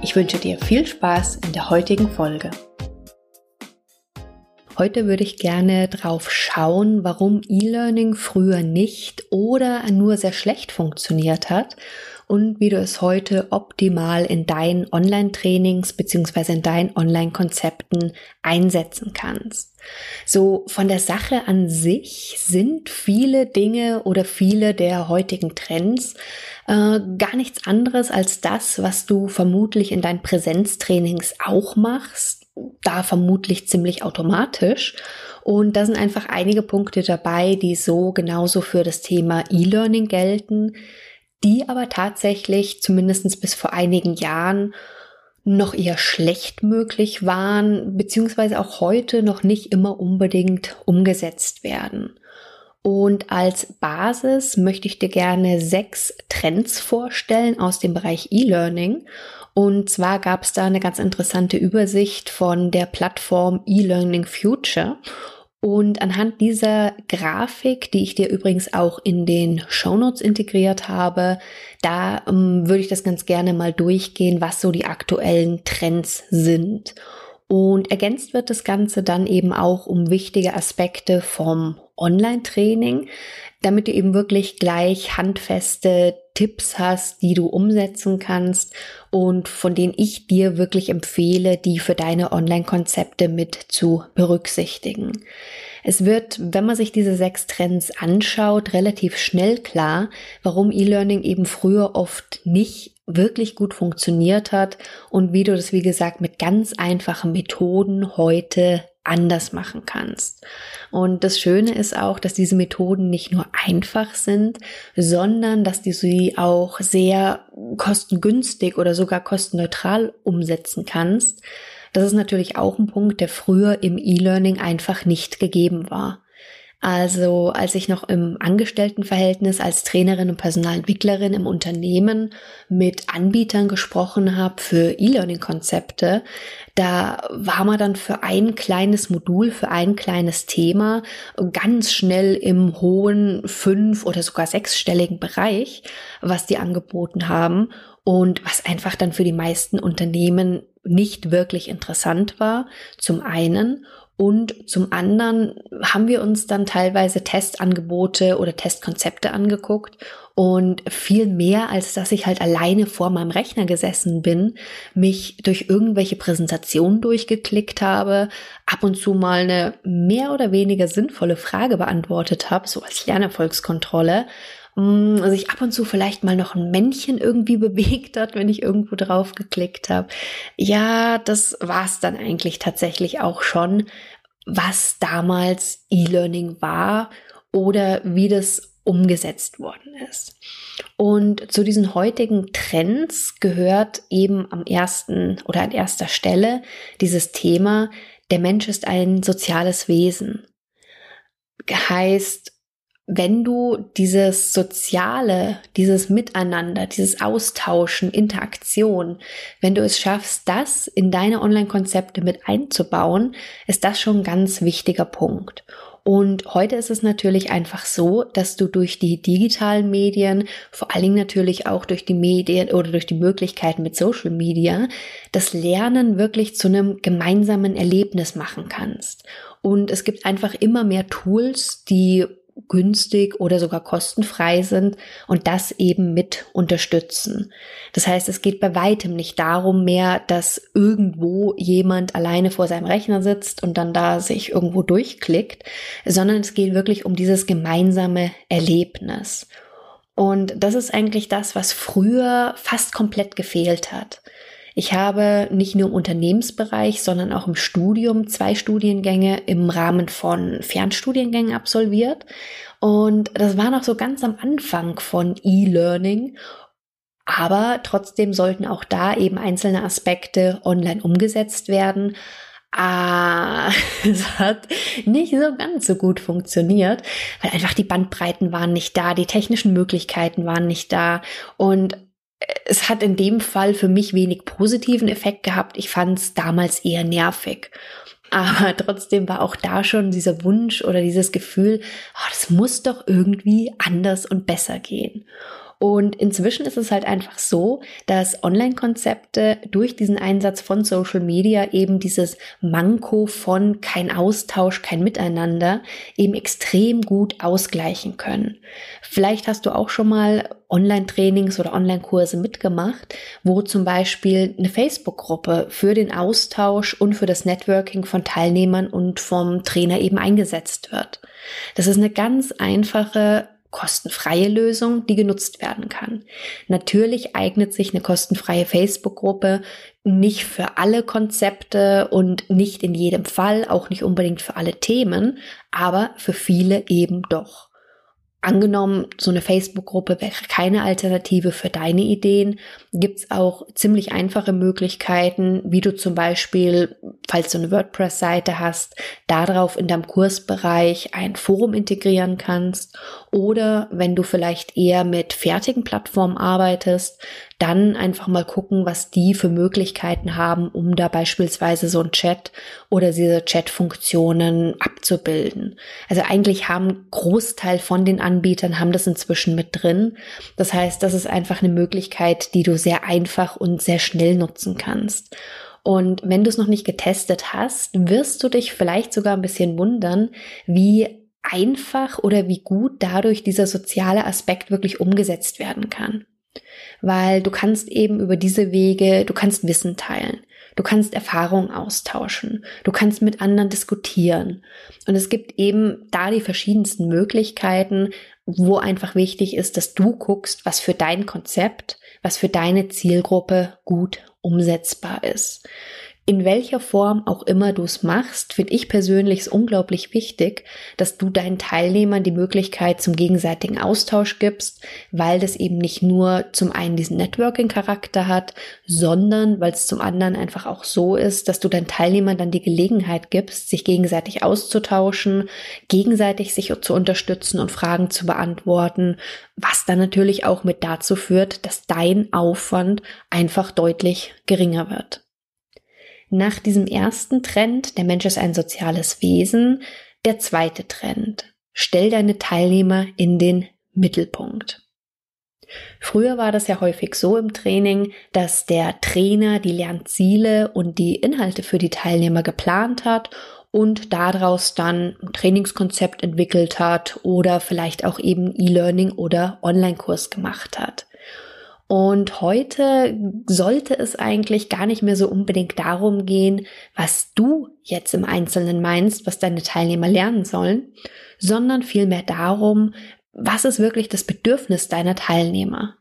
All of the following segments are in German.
Ich wünsche dir viel Spaß in der heutigen Folge. Heute würde ich gerne drauf schauen, warum E-Learning früher nicht oder nur sehr schlecht funktioniert hat und wie du es heute optimal in deinen Online-Trainings beziehungsweise in deinen Online-Konzepten einsetzen kannst. So von der Sache an sich sind viele Dinge oder viele der heutigen Trends äh, gar nichts anderes als das, was du vermutlich in deinen Präsenztrainings auch machst, da vermutlich ziemlich automatisch. Und da sind einfach einige Punkte dabei, die so genauso für das Thema E-Learning gelten, die aber tatsächlich zumindest bis vor einigen Jahren noch eher schlecht möglich waren, beziehungsweise auch heute noch nicht immer unbedingt umgesetzt werden. Und als Basis möchte ich dir gerne sechs Trends vorstellen aus dem Bereich E-Learning. Und zwar gab es da eine ganz interessante Übersicht von der Plattform E-Learning Future. Und anhand dieser Grafik, die ich dir übrigens auch in den Shownotes integriert habe, da ähm, würde ich das ganz gerne mal durchgehen, was so die aktuellen Trends sind. Und ergänzt wird das Ganze dann eben auch um wichtige Aspekte vom Online-Training, damit du eben wirklich gleich handfeste Tipps hast, die du umsetzen kannst und von denen ich dir wirklich empfehle, die für deine Online-Konzepte mit zu berücksichtigen. Es wird, wenn man sich diese sechs Trends anschaut, relativ schnell klar, warum E-Learning eben früher oft nicht wirklich gut funktioniert hat und wie du das, wie gesagt, mit ganz einfachen Methoden heute anders machen kannst. Und das Schöne ist auch, dass diese Methoden nicht nur einfach sind, sondern dass du sie auch sehr kostengünstig oder sogar kostenneutral umsetzen kannst. Das ist natürlich auch ein Punkt, der früher im E-Learning einfach nicht gegeben war. Also als ich noch im Angestelltenverhältnis als Trainerin und Personalentwicklerin im Unternehmen mit Anbietern gesprochen habe für E-Learning-Konzepte, da war man dann für ein kleines Modul, für ein kleines Thema ganz schnell im hohen fünf- oder sogar sechsstelligen Bereich, was die angeboten haben und was einfach dann für die meisten Unternehmen nicht wirklich interessant war, zum einen. Und zum anderen haben wir uns dann teilweise Testangebote oder Testkonzepte angeguckt. Und viel mehr, als dass ich halt alleine vor meinem Rechner gesessen bin, mich durch irgendwelche Präsentationen durchgeklickt habe, ab und zu mal eine mehr oder weniger sinnvolle Frage beantwortet habe, so als Lernerfolgskontrolle, Mm, also ich ab und zu vielleicht mal noch ein Männchen irgendwie bewegt hat, wenn ich irgendwo drauf geklickt habe. Ja, das war's dann eigentlich tatsächlich auch schon, was damals E-Learning war oder wie das umgesetzt worden ist. Und zu diesen heutigen Trends gehört eben am ersten oder an erster Stelle dieses Thema, der Mensch ist ein soziales Wesen. Heißt, wenn du dieses Soziale, dieses Miteinander, dieses Austauschen, Interaktion, wenn du es schaffst, das in deine Online-Konzepte mit einzubauen, ist das schon ein ganz wichtiger Punkt. Und heute ist es natürlich einfach so, dass du durch die digitalen Medien, vor allen Dingen natürlich auch durch die Medien oder durch die Möglichkeiten mit Social Media, das Lernen wirklich zu einem gemeinsamen Erlebnis machen kannst. Und es gibt einfach immer mehr Tools, die günstig oder sogar kostenfrei sind und das eben mit unterstützen. Das heißt, es geht bei weitem nicht darum mehr, dass irgendwo jemand alleine vor seinem Rechner sitzt und dann da sich irgendwo durchklickt, sondern es geht wirklich um dieses gemeinsame Erlebnis. Und das ist eigentlich das, was früher fast komplett gefehlt hat. Ich habe nicht nur im Unternehmensbereich, sondern auch im Studium zwei Studiengänge im Rahmen von Fernstudiengängen absolviert. Und das war noch so ganz am Anfang von E-Learning. Aber trotzdem sollten auch da eben einzelne Aspekte online umgesetzt werden. Ah, es hat nicht so ganz so gut funktioniert, weil einfach die Bandbreiten waren nicht da, die technischen Möglichkeiten waren nicht da und es hat in dem Fall für mich wenig positiven Effekt gehabt. Ich fand es damals eher nervig. Aber trotzdem war auch da schon dieser Wunsch oder dieses Gefühl, oh, das muss doch irgendwie anders und besser gehen. Und inzwischen ist es halt einfach so, dass Online-Konzepte durch diesen Einsatz von Social Media eben dieses Manko von kein Austausch, kein Miteinander eben extrem gut ausgleichen können. Vielleicht hast du auch schon mal Online-Trainings oder Online-Kurse mitgemacht, wo zum Beispiel eine Facebook-Gruppe für den Austausch und für das Networking von Teilnehmern und vom Trainer eben eingesetzt wird. Das ist eine ganz einfache kostenfreie Lösung, die genutzt werden kann. Natürlich eignet sich eine kostenfreie Facebook-Gruppe nicht für alle Konzepte und nicht in jedem Fall, auch nicht unbedingt für alle Themen, aber für viele eben doch. Angenommen, so eine Facebook-Gruppe wäre keine Alternative für deine Ideen, gibt's auch ziemlich einfache Möglichkeiten, wie du zum Beispiel, falls du eine WordPress-Seite hast, darauf in deinem Kursbereich ein Forum integrieren kannst. Oder wenn du vielleicht eher mit fertigen Plattformen arbeitest, dann einfach mal gucken, was die für Möglichkeiten haben, um da beispielsweise so ein Chat oder diese Chat-Funktionen abzubilden. Also eigentlich haben Großteil von den Anbietern haben das inzwischen mit drin. Das heißt, das ist einfach eine Möglichkeit, die du sehr einfach und sehr schnell nutzen kannst. Und wenn du es noch nicht getestet hast, wirst du dich vielleicht sogar ein bisschen wundern, wie einfach oder wie gut dadurch dieser soziale Aspekt wirklich umgesetzt werden kann weil du kannst eben über diese Wege, du kannst Wissen teilen, du kannst Erfahrungen austauschen, du kannst mit anderen diskutieren. Und es gibt eben da die verschiedensten Möglichkeiten, wo einfach wichtig ist, dass du guckst, was für dein Konzept, was für deine Zielgruppe gut umsetzbar ist in welcher Form auch immer du es machst, finde ich persönlich es unglaublich wichtig, dass du deinen Teilnehmern die Möglichkeit zum gegenseitigen Austausch gibst, weil das eben nicht nur zum einen diesen Networking-Charakter hat, sondern weil es zum anderen einfach auch so ist, dass du deinen Teilnehmern dann die Gelegenheit gibst, sich gegenseitig auszutauschen, gegenseitig sich zu unterstützen und Fragen zu beantworten, was dann natürlich auch mit dazu führt, dass dein Aufwand einfach deutlich geringer wird nach diesem ersten Trend, der Mensch ist ein soziales Wesen, der zweite Trend, stell deine Teilnehmer in den Mittelpunkt. Früher war das ja häufig so im Training, dass der Trainer die Lernziele und die Inhalte für die Teilnehmer geplant hat und daraus dann ein Trainingskonzept entwickelt hat oder vielleicht auch eben E-Learning oder Online-Kurs gemacht hat. Und heute sollte es eigentlich gar nicht mehr so unbedingt darum gehen, was du jetzt im Einzelnen meinst, was deine Teilnehmer lernen sollen, sondern vielmehr darum, was ist wirklich das Bedürfnis deiner Teilnehmer.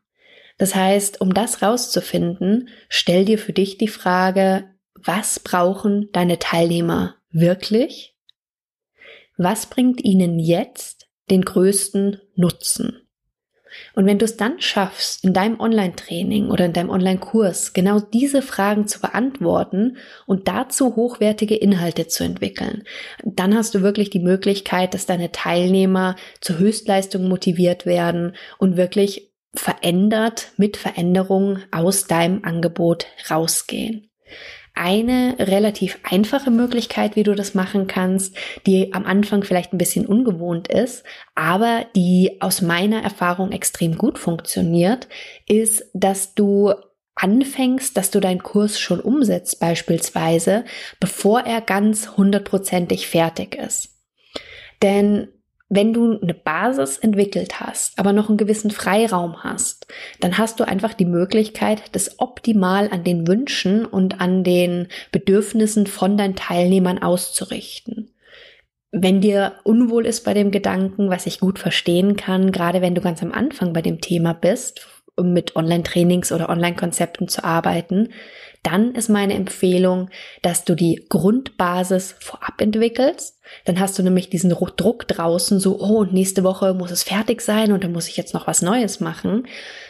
Das heißt, um das rauszufinden, stell dir für dich die Frage, was brauchen deine Teilnehmer wirklich? Was bringt ihnen jetzt den größten Nutzen? Und wenn du es dann schaffst, in deinem Online-Training oder in deinem Online-Kurs genau diese Fragen zu beantworten und dazu hochwertige Inhalte zu entwickeln, dann hast du wirklich die Möglichkeit, dass deine Teilnehmer zur Höchstleistung motiviert werden und wirklich verändert mit Veränderungen aus deinem Angebot rausgehen eine relativ einfache Möglichkeit, wie du das machen kannst, die am Anfang vielleicht ein bisschen ungewohnt ist, aber die aus meiner Erfahrung extrem gut funktioniert, ist, dass du anfängst, dass du deinen Kurs schon umsetzt beispielsweise, bevor er ganz hundertprozentig fertig ist. Denn wenn du eine Basis entwickelt hast, aber noch einen gewissen Freiraum hast, dann hast du einfach die Möglichkeit, das optimal an den Wünschen und an den Bedürfnissen von deinen Teilnehmern auszurichten. Wenn dir unwohl ist bei dem Gedanken, was ich gut verstehen kann, gerade wenn du ganz am Anfang bei dem Thema bist, mit Online-Trainings oder Online-Konzepten zu arbeiten, dann ist meine Empfehlung, dass du die Grundbasis vorab entwickelst. Dann hast du nämlich diesen Druck draußen, so, oh, nächste Woche muss es fertig sein und dann muss ich jetzt noch was Neues machen.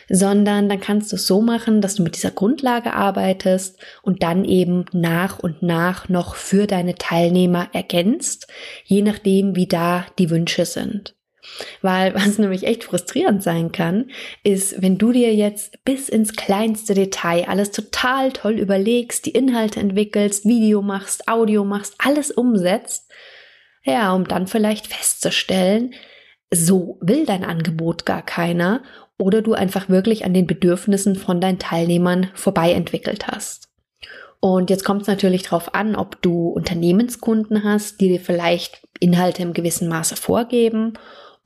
Sondern dann kannst du es so machen, dass du mit dieser Grundlage arbeitest und dann eben nach und nach noch für deine Teilnehmer ergänzt, je nachdem, wie da die Wünsche sind. Weil was nämlich echt frustrierend sein kann, ist, wenn du dir jetzt bis ins kleinste Detail alles total toll überlegst, die Inhalte entwickelst, Video machst, Audio machst, alles umsetzt, ja, um dann vielleicht festzustellen, so will dein Angebot gar keiner oder du einfach wirklich an den Bedürfnissen von deinen Teilnehmern vorbei entwickelt hast. Und jetzt kommt es natürlich darauf an, ob du Unternehmenskunden hast, die dir vielleicht Inhalte im gewissen Maße vorgeben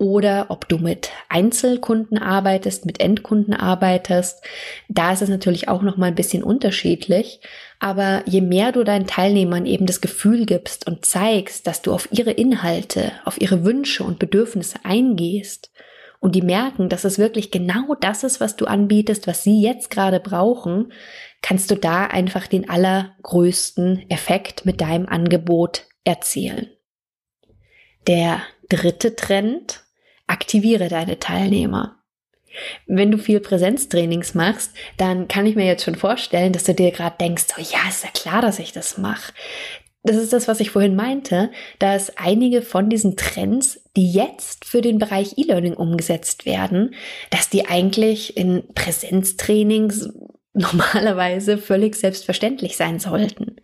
oder ob du mit Einzelkunden arbeitest, mit Endkunden arbeitest. Da ist es natürlich auch noch mal ein bisschen unterschiedlich. Aber je mehr du deinen Teilnehmern eben das Gefühl gibst und zeigst, dass du auf ihre Inhalte, auf ihre Wünsche und Bedürfnisse eingehst und die merken, dass es wirklich genau das ist, was du anbietest, was sie jetzt gerade brauchen, kannst du da einfach den allergrößten Effekt mit deinem Angebot erzielen. Der dritte Trend aktiviere deine Teilnehmer. Wenn du viel Präsenztrainings machst, dann kann ich mir jetzt schon vorstellen, dass du dir gerade denkst, oh ja, ist ja klar, dass ich das mache. Das ist das, was ich vorhin meinte, dass einige von diesen Trends, die jetzt für den Bereich E-Learning umgesetzt werden, dass die eigentlich in Präsenztrainings normalerweise völlig selbstverständlich sein sollten.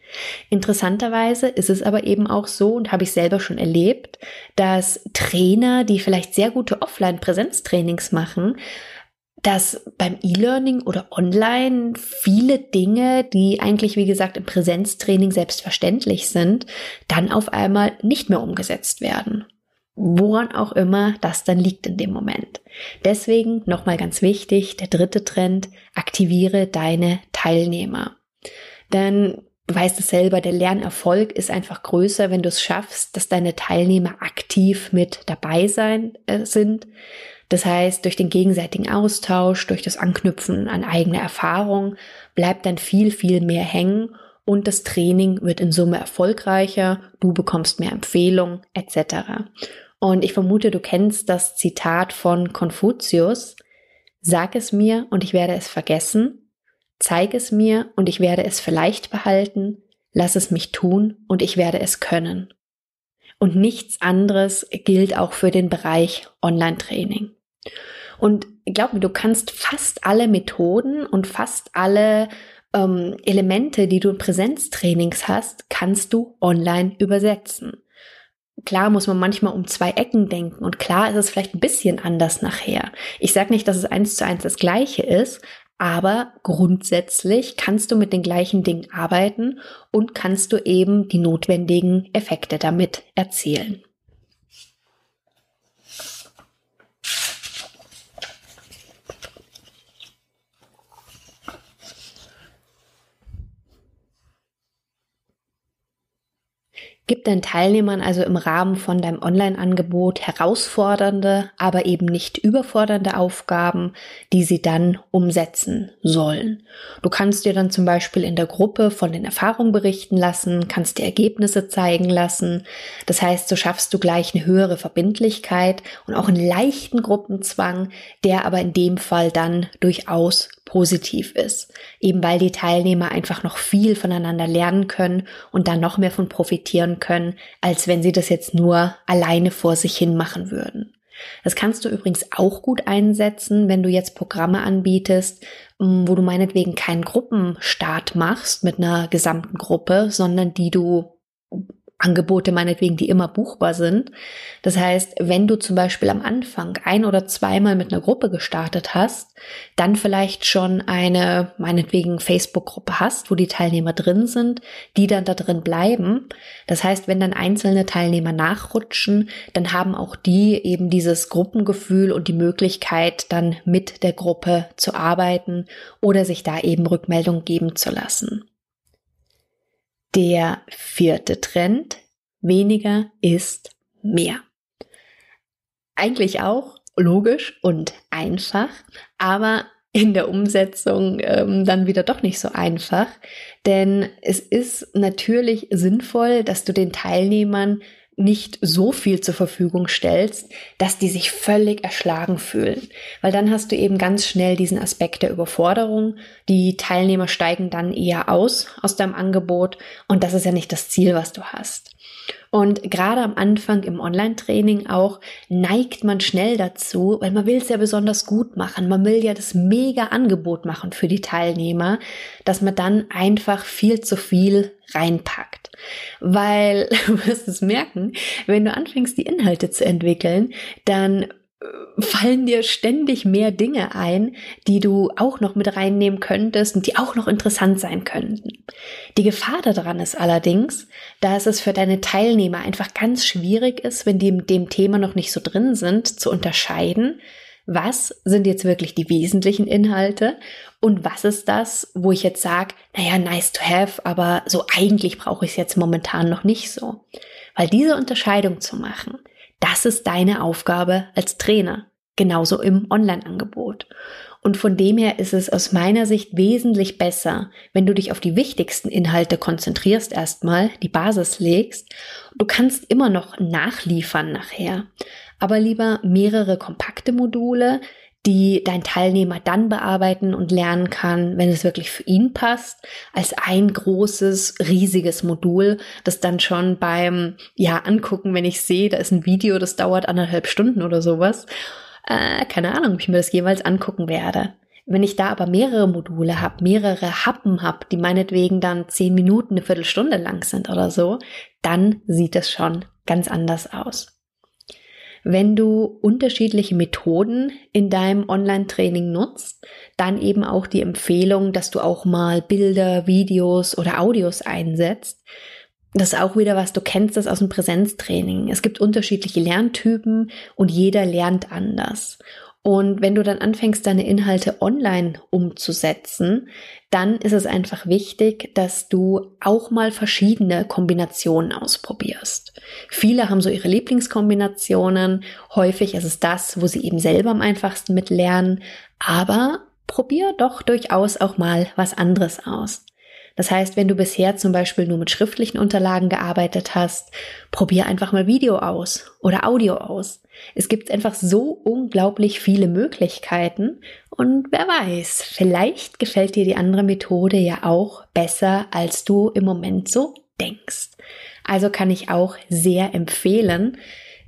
Interessanterweise ist es aber eben auch so, und habe ich selber schon erlebt, dass Trainer, die vielleicht sehr gute Offline-Präsenztrainings machen, dass beim E-Learning oder online viele Dinge, die eigentlich, wie gesagt, im Präsenztraining selbstverständlich sind, dann auf einmal nicht mehr umgesetzt werden woran auch immer das dann liegt in dem Moment. Deswegen nochmal ganz wichtig, der dritte Trend, aktiviere deine Teilnehmer. Denn du weißt es selber, der Lernerfolg ist einfach größer, wenn du es schaffst, dass deine Teilnehmer aktiv mit dabei sein äh, sind. Das heißt, durch den gegenseitigen Austausch, durch das Anknüpfen an eigene Erfahrung bleibt dann viel, viel mehr hängen und das Training wird in Summe erfolgreicher, du bekommst mehr Empfehlungen etc. Und ich vermute, du kennst das Zitat von Konfuzius. Sag es mir und ich werde es vergessen. Zeig es mir und ich werde es vielleicht behalten. Lass es mich tun und ich werde es können. Und nichts anderes gilt auch für den Bereich Online-Training. Und glaub mir, du kannst fast alle Methoden und fast alle ähm, Elemente, die du in Präsenztrainings hast, kannst du online übersetzen. Klar muss man manchmal um zwei Ecken denken und klar ist es vielleicht ein bisschen anders nachher. Ich sage nicht, dass es eins zu eins das gleiche ist, aber grundsätzlich kannst du mit den gleichen Dingen arbeiten und kannst du eben die notwendigen Effekte damit erzielen. Gib deinen Teilnehmern also im Rahmen von deinem Online-Angebot herausfordernde, aber eben nicht überfordernde Aufgaben, die sie dann umsetzen sollen. Du kannst dir dann zum Beispiel in der Gruppe von den Erfahrungen berichten lassen, kannst dir Ergebnisse zeigen lassen. Das heißt, so schaffst du gleich eine höhere Verbindlichkeit und auch einen leichten Gruppenzwang, der aber in dem Fall dann durchaus positiv ist. Eben weil die Teilnehmer einfach noch viel voneinander lernen können und dann noch mehr von profitieren können, als wenn sie das jetzt nur alleine vor sich hin machen würden. Das kannst du übrigens auch gut einsetzen, wenn du jetzt Programme anbietest, wo du meinetwegen keinen Gruppenstart machst mit einer gesamten Gruppe, sondern die du Angebote meinetwegen, die immer buchbar sind. Das heißt, wenn du zum Beispiel am Anfang ein oder zweimal mit einer Gruppe gestartet hast, dann vielleicht schon eine meinetwegen Facebook-Gruppe hast, wo die Teilnehmer drin sind, die dann da drin bleiben. Das heißt, wenn dann einzelne Teilnehmer nachrutschen, dann haben auch die eben dieses Gruppengefühl und die Möglichkeit, dann mit der Gruppe zu arbeiten oder sich da eben Rückmeldung geben zu lassen. Der vierte Trend, weniger ist mehr. Eigentlich auch logisch und einfach, aber in der Umsetzung ähm, dann wieder doch nicht so einfach. Denn es ist natürlich sinnvoll, dass du den Teilnehmern nicht so viel zur Verfügung stellst, dass die sich völlig erschlagen fühlen. Weil dann hast du eben ganz schnell diesen Aspekt der Überforderung. Die Teilnehmer steigen dann eher aus aus deinem Angebot und das ist ja nicht das Ziel, was du hast. Und gerade am Anfang im Online-Training auch neigt man schnell dazu, weil man will es ja besonders gut machen. Man will ja das mega Angebot machen für die Teilnehmer, dass man dann einfach viel zu viel reinpackt. Weil du wirst es merken, wenn du anfängst, die Inhalte zu entwickeln, dann fallen dir ständig mehr Dinge ein, die du auch noch mit reinnehmen könntest und die auch noch interessant sein könnten. Die Gefahr daran ist allerdings, dass es für deine Teilnehmer einfach ganz schwierig ist, wenn die mit dem Thema noch nicht so drin sind, zu unterscheiden, was sind jetzt wirklich die wesentlichen Inhalte und was ist das, wo ich jetzt sage, naja, nice to have, aber so eigentlich brauche ich es jetzt momentan noch nicht so. Weil diese Unterscheidung zu machen, das ist deine Aufgabe als Trainer, genauso im Online-Angebot. Und von dem her ist es aus meiner Sicht wesentlich besser, wenn du dich auf die wichtigsten Inhalte konzentrierst erstmal, die Basis legst. Du kannst immer noch nachliefern nachher, aber lieber mehrere kompakte Module, die dein Teilnehmer dann bearbeiten und lernen kann, wenn es wirklich für ihn passt, als ein großes, riesiges Modul, das dann schon beim, ja, angucken, wenn ich sehe, da ist ein Video, das dauert anderthalb Stunden oder sowas, äh, keine Ahnung, ob ich mir das jeweils angucken werde. Wenn ich da aber mehrere Module habe, mehrere Happen habe, die meinetwegen dann zehn Minuten, eine Viertelstunde lang sind oder so, dann sieht es schon ganz anders aus. Wenn du unterschiedliche Methoden in deinem Online-Training nutzt, dann eben auch die Empfehlung, dass du auch mal Bilder, Videos oder Audios einsetzt. Das ist auch wieder was, du kennst das aus dem Präsenztraining. Es gibt unterschiedliche Lerntypen und jeder lernt anders. Und wenn du dann anfängst, deine Inhalte online umzusetzen, dann ist es einfach wichtig, dass du auch mal verschiedene Kombinationen ausprobierst. Viele haben so ihre Lieblingskombinationen. Häufig ist es das, wo sie eben selber am einfachsten mit lernen. Aber probier doch durchaus auch mal was anderes aus. Das heißt, wenn du bisher zum Beispiel nur mit schriftlichen Unterlagen gearbeitet hast, probier einfach mal Video aus oder Audio aus. Es gibt einfach so unglaublich viele Möglichkeiten und wer weiß, vielleicht gefällt dir die andere Methode ja auch besser, als du im Moment so denkst. Also kann ich auch sehr empfehlen,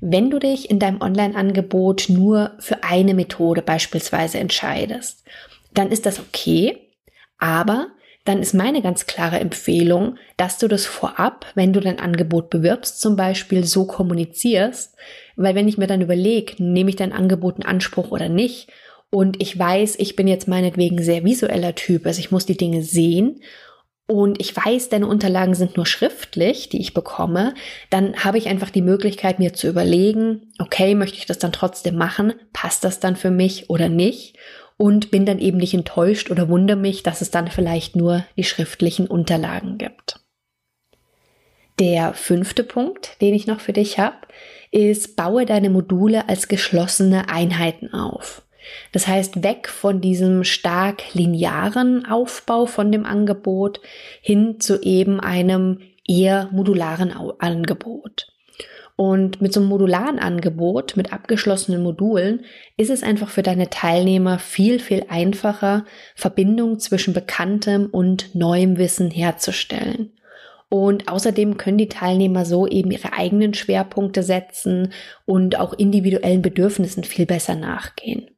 wenn du dich in deinem Online-Angebot nur für eine Methode beispielsweise entscheidest, dann ist das okay, aber dann ist meine ganz klare Empfehlung, dass du das vorab, wenn du dein Angebot bewirbst, zum Beispiel so kommunizierst, weil wenn ich mir dann überlege, nehme ich dein Angebot in Anspruch oder nicht, und ich weiß, ich bin jetzt meinetwegen sehr visueller Typ, also ich muss die Dinge sehen und ich weiß, deine Unterlagen sind nur schriftlich, die ich bekomme, dann habe ich einfach die Möglichkeit, mir zu überlegen, okay, möchte ich das dann trotzdem machen? Passt das dann für mich oder nicht? Und bin dann eben nicht enttäuscht oder wundere mich, dass es dann vielleicht nur die schriftlichen Unterlagen gibt. Der fünfte Punkt, den ich noch für dich habe, ist, baue deine Module als geschlossene Einheiten auf. Das heißt, weg von diesem stark linearen Aufbau von dem Angebot hin zu eben einem eher modularen Angebot. Und mit so einem modularen Angebot, mit abgeschlossenen Modulen, ist es einfach für deine Teilnehmer viel, viel einfacher, Verbindung zwischen bekanntem und neuem Wissen herzustellen. Und außerdem können die Teilnehmer so eben ihre eigenen Schwerpunkte setzen und auch individuellen Bedürfnissen viel besser nachgehen.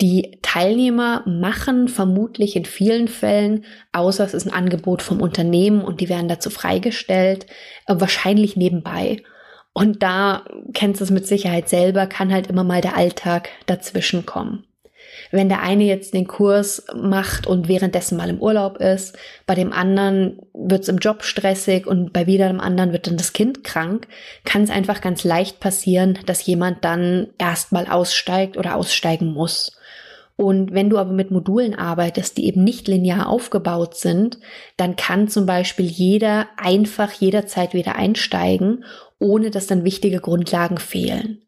Die Teilnehmer machen vermutlich in vielen Fällen, außer es ist ein Angebot vom Unternehmen und die werden dazu freigestellt, äh, wahrscheinlich nebenbei. Und da kennst du es mit Sicherheit selber, kann halt immer mal der Alltag dazwischen kommen. Wenn der eine jetzt den Kurs macht und währenddessen mal im Urlaub ist, bei dem anderen wird es im Job stressig und bei wieder dem anderen wird dann das Kind krank, kann es einfach ganz leicht passieren, dass jemand dann erstmal aussteigt oder aussteigen muss. Und wenn du aber mit Modulen arbeitest, die eben nicht linear aufgebaut sind, dann kann zum Beispiel jeder einfach jederzeit wieder einsteigen, ohne dass dann wichtige Grundlagen fehlen.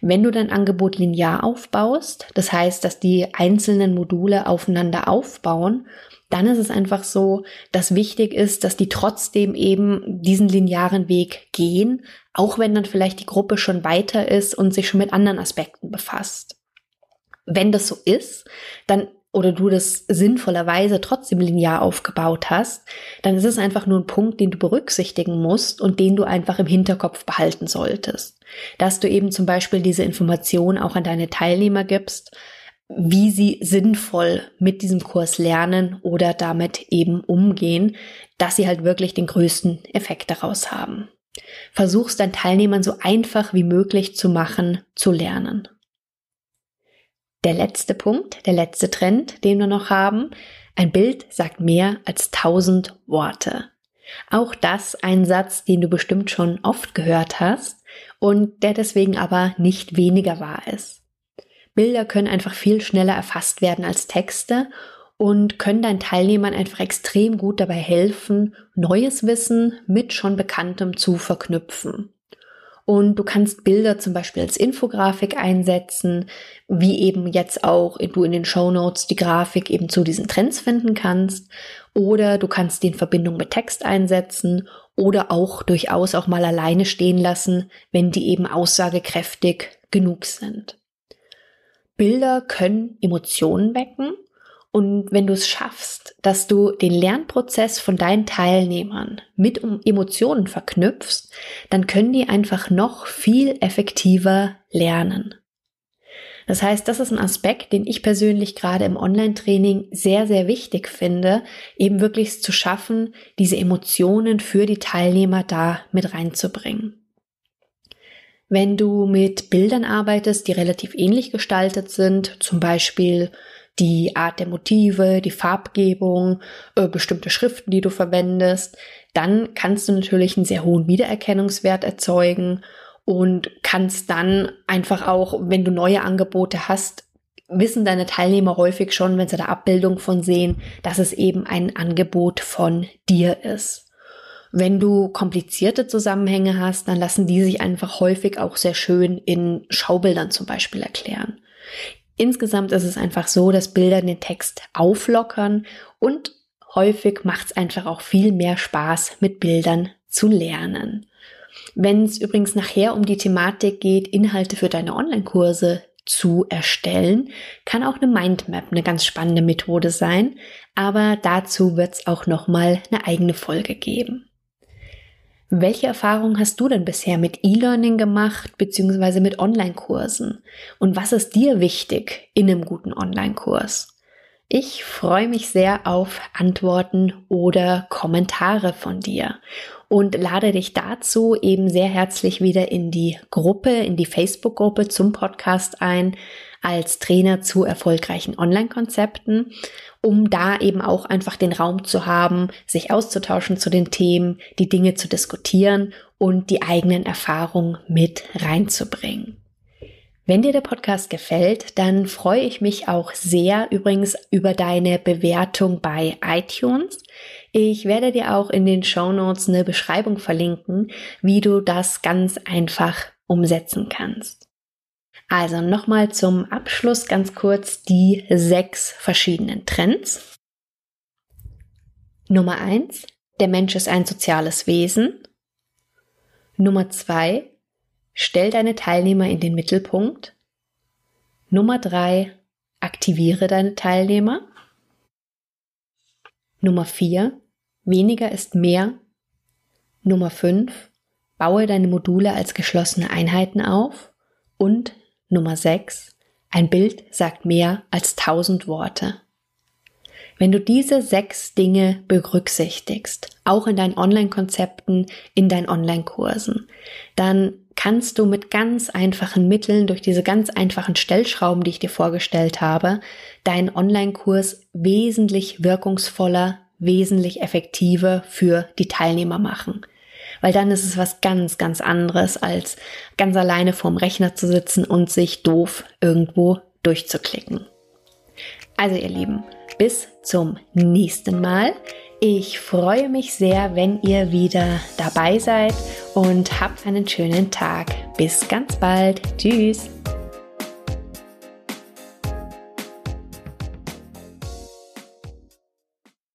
Wenn du dein Angebot linear aufbaust, das heißt, dass die einzelnen Module aufeinander aufbauen, dann ist es einfach so, dass wichtig ist, dass die trotzdem eben diesen linearen Weg gehen, auch wenn dann vielleicht die Gruppe schon weiter ist und sich schon mit anderen Aspekten befasst. Wenn das so ist, dann oder du das sinnvollerweise trotzdem linear aufgebaut hast, dann ist es einfach nur ein Punkt, den du berücksichtigen musst und den du einfach im Hinterkopf behalten solltest. Dass du eben zum Beispiel diese Information auch an deine Teilnehmer gibst, wie sie sinnvoll mit diesem Kurs lernen oder damit eben umgehen, dass sie halt wirklich den größten Effekt daraus haben. Versuchst deinen Teilnehmern so einfach wie möglich zu machen, zu lernen. Der letzte Punkt, der letzte Trend, den wir noch haben, ein Bild sagt mehr als tausend Worte. Auch das ein Satz, den du bestimmt schon oft gehört hast und der deswegen aber nicht weniger wahr ist. Bilder können einfach viel schneller erfasst werden als Texte und können deinen Teilnehmern einfach extrem gut dabei helfen, neues Wissen mit schon Bekanntem zu verknüpfen. Und du kannst Bilder zum Beispiel als Infografik einsetzen, wie eben jetzt auch du in den Show Notes die Grafik eben zu diesen Trends finden kannst. Oder du kannst die in Verbindung mit Text einsetzen oder auch durchaus auch mal alleine stehen lassen, wenn die eben aussagekräftig genug sind. Bilder können Emotionen wecken und wenn du es schaffst, dass du den Lernprozess von deinen Teilnehmern mit Emotionen verknüpfst, dann können die einfach noch viel effektiver lernen. Das heißt, das ist ein Aspekt, den ich persönlich gerade im Online-Training sehr, sehr wichtig finde, eben wirklich zu schaffen, diese Emotionen für die Teilnehmer da mit reinzubringen. Wenn du mit Bildern arbeitest, die relativ ähnlich gestaltet sind, zum Beispiel die Art der Motive, die Farbgebung, äh, bestimmte Schriften, die du verwendest, dann kannst du natürlich einen sehr hohen Wiedererkennungswert erzeugen und kannst dann einfach auch, wenn du neue Angebote hast, wissen deine Teilnehmer häufig schon, wenn sie da Abbildung von sehen, dass es eben ein Angebot von dir ist. Wenn du komplizierte Zusammenhänge hast, dann lassen die sich einfach häufig auch sehr schön in Schaubildern zum Beispiel erklären. Insgesamt ist es einfach so, dass Bilder den Text auflockern und häufig macht es einfach auch viel mehr Spaß, mit Bildern zu lernen. Wenn es übrigens nachher um die Thematik geht, Inhalte für deine Online-Kurse zu erstellen, kann auch eine Mindmap eine ganz spannende Methode sein, aber dazu wird es auch nochmal eine eigene Folge geben. Welche Erfahrungen hast du denn bisher mit E-Learning gemacht, beziehungsweise mit Online-Kursen? Und was ist dir wichtig in einem guten Online-Kurs? Ich freue mich sehr auf Antworten oder Kommentare von dir und lade dich dazu eben sehr herzlich wieder in die Gruppe, in die Facebook-Gruppe zum Podcast ein als Trainer zu erfolgreichen Online-Konzepten um da eben auch einfach den Raum zu haben, sich auszutauschen zu den Themen, die Dinge zu diskutieren und die eigenen Erfahrungen mit reinzubringen. Wenn dir der Podcast gefällt, dann freue ich mich auch sehr übrigens über deine Bewertung bei iTunes. Ich werde dir auch in den Show Notes eine Beschreibung verlinken, wie du das ganz einfach umsetzen kannst. Also nochmal zum Abschluss ganz kurz die sechs verschiedenen Trends. Nummer eins: Der Mensch ist ein soziales Wesen. Nummer zwei: Stell deine Teilnehmer in den Mittelpunkt. Nummer drei: Aktiviere deine Teilnehmer. Nummer vier: Weniger ist mehr. Nummer fünf: Baue deine Module als geschlossene Einheiten auf. Und Nummer 6. Ein Bild sagt mehr als tausend Worte. Wenn du diese sechs Dinge berücksichtigst, auch in deinen Online-Konzepten, in deinen Online-Kursen, dann kannst du mit ganz einfachen Mitteln, durch diese ganz einfachen Stellschrauben, die ich dir vorgestellt habe, deinen Online-Kurs wesentlich wirkungsvoller, wesentlich effektiver für die Teilnehmer machen weil dann ist es was ganz, ganz anderes, als ganz alleine vorm Rechner zu sitzen und sich doof irgendwo durchzuklicken. Also ihr Lieben, bis zum nächsten Mal. Ich freue mich sehr, wenn ihr wieder dabei seid und hab einen schönen Tag. Bis ganz bald. Tschüss.